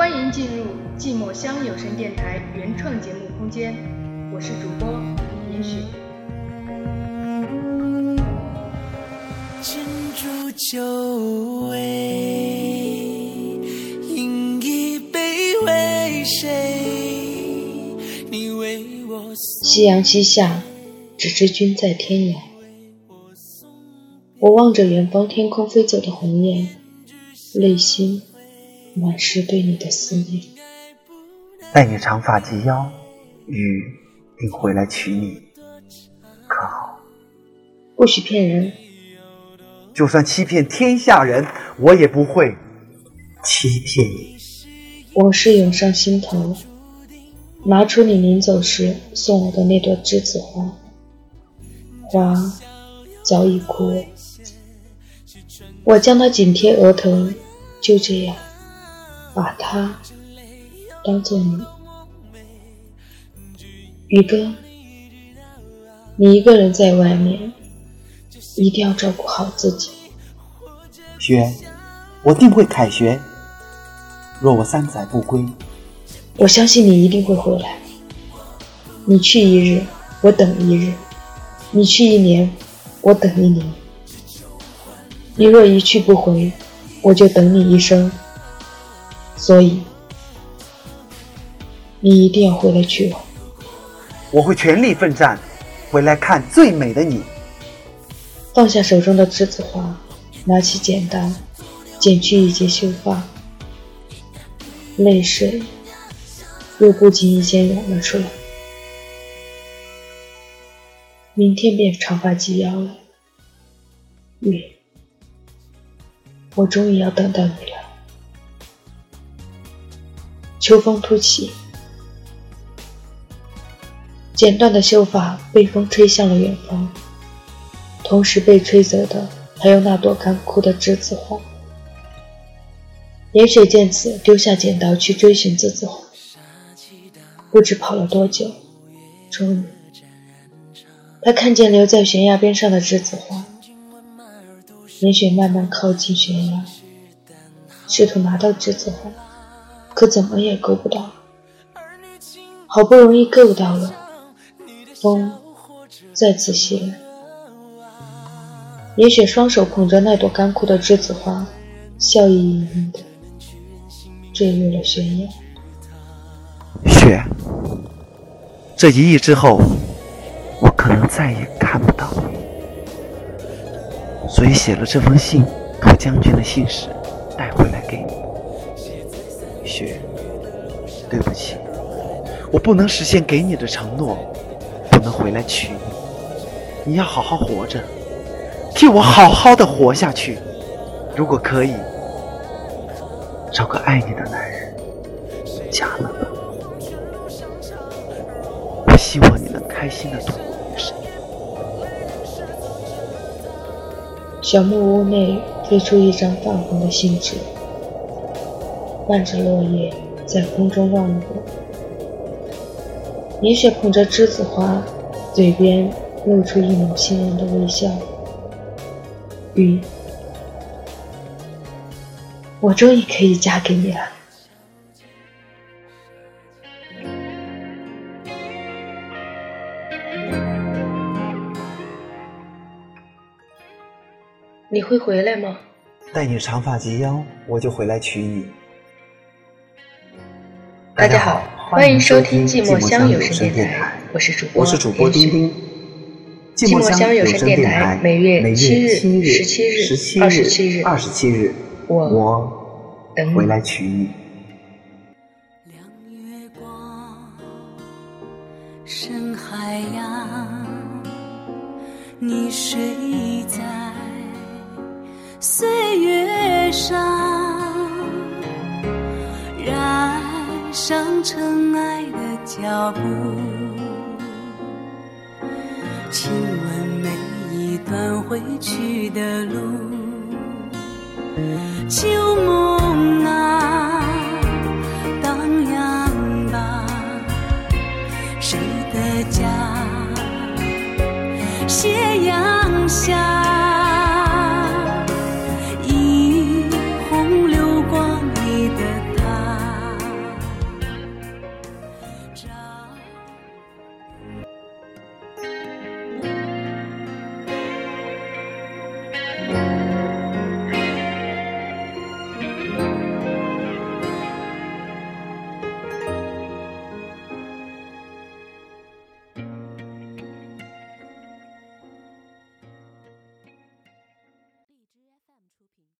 欢迎进入寂寞乡有声电台原创节目空间，我是主播严雪。斟煮酒味，饮一杯为谁？你为我夕阳西下，只知君在天涯。我望着远方天空飞走的鸿雁，内心满是对你的思念。待你长发及腰，雨定回来娶你，可好？不许骗人，就算欺骗天下人，我也不会欺骗你。往事涌上心头，拿出你临走时送我的那朵栀子花，花早已枯萎。我将它紧贴额头，就这样，把它当做你。宇哥，你一个人在外面，一定要照顾好自己。雪，我定会凯旋。若我三载不归，我相信你一定会回来。你去一日，我等一日；你去一年，我等一年。你若一去不回，我就等你一生。所以，你一定要回来娶我。我会全力奋战，回来看最美的你。放下手中的栀子花，拿起剪刀，剪去一截秀发，泪水又不经意间涌了出来。明天便长发及腰了，月，我终于要等到你了。秋风突起，剪断的秀发被风吹向了远方，同时被吹走的还有那朵干枯的栀子花。严雪见此，丢下剪刀去追寻栀子花，不知跑了多久，终于，他看见留在悬崖边上的栀子花。严雪慢慢靠近悬崖，试图拿到栀子花。可怎么也够不到，好不容易够到了，风再次袭来。严雪双手捧着那朵干枯的栀子花，笑意盈盈的坠入了悬崖。雪，这一役之后，我可能再也看不到了，所以写了这封信，托将军的信使带回来对不起，我不能实现给你的承诺，不能回来娶你。你要好好活着，替我好好的活下去。如果可以，找个爱你的男人嫁了吧。我希望你能开心的度过余生。小木屋内飞出一张泛红的信纸。伴着落叶在空中望过。银雪捧着栀子花，嘴边露出一抹欣然的微笑。雨，我终于可以嫁给你了。你会回来吗？待你长发及腰，我就回来娶你。大家好，欢迎收听寂寞乡有声电台，我是主播，我是主播丁丁。寂寞乡有声电台每月七日、十七日、十七二十七日、二十七日，我我等回来娶你。亮月光，深海洋，你睡在岁月上，上尘埃的脚步。亲吻每一段回去的路。旧梦啊荡漾吧谁的家？斜阳下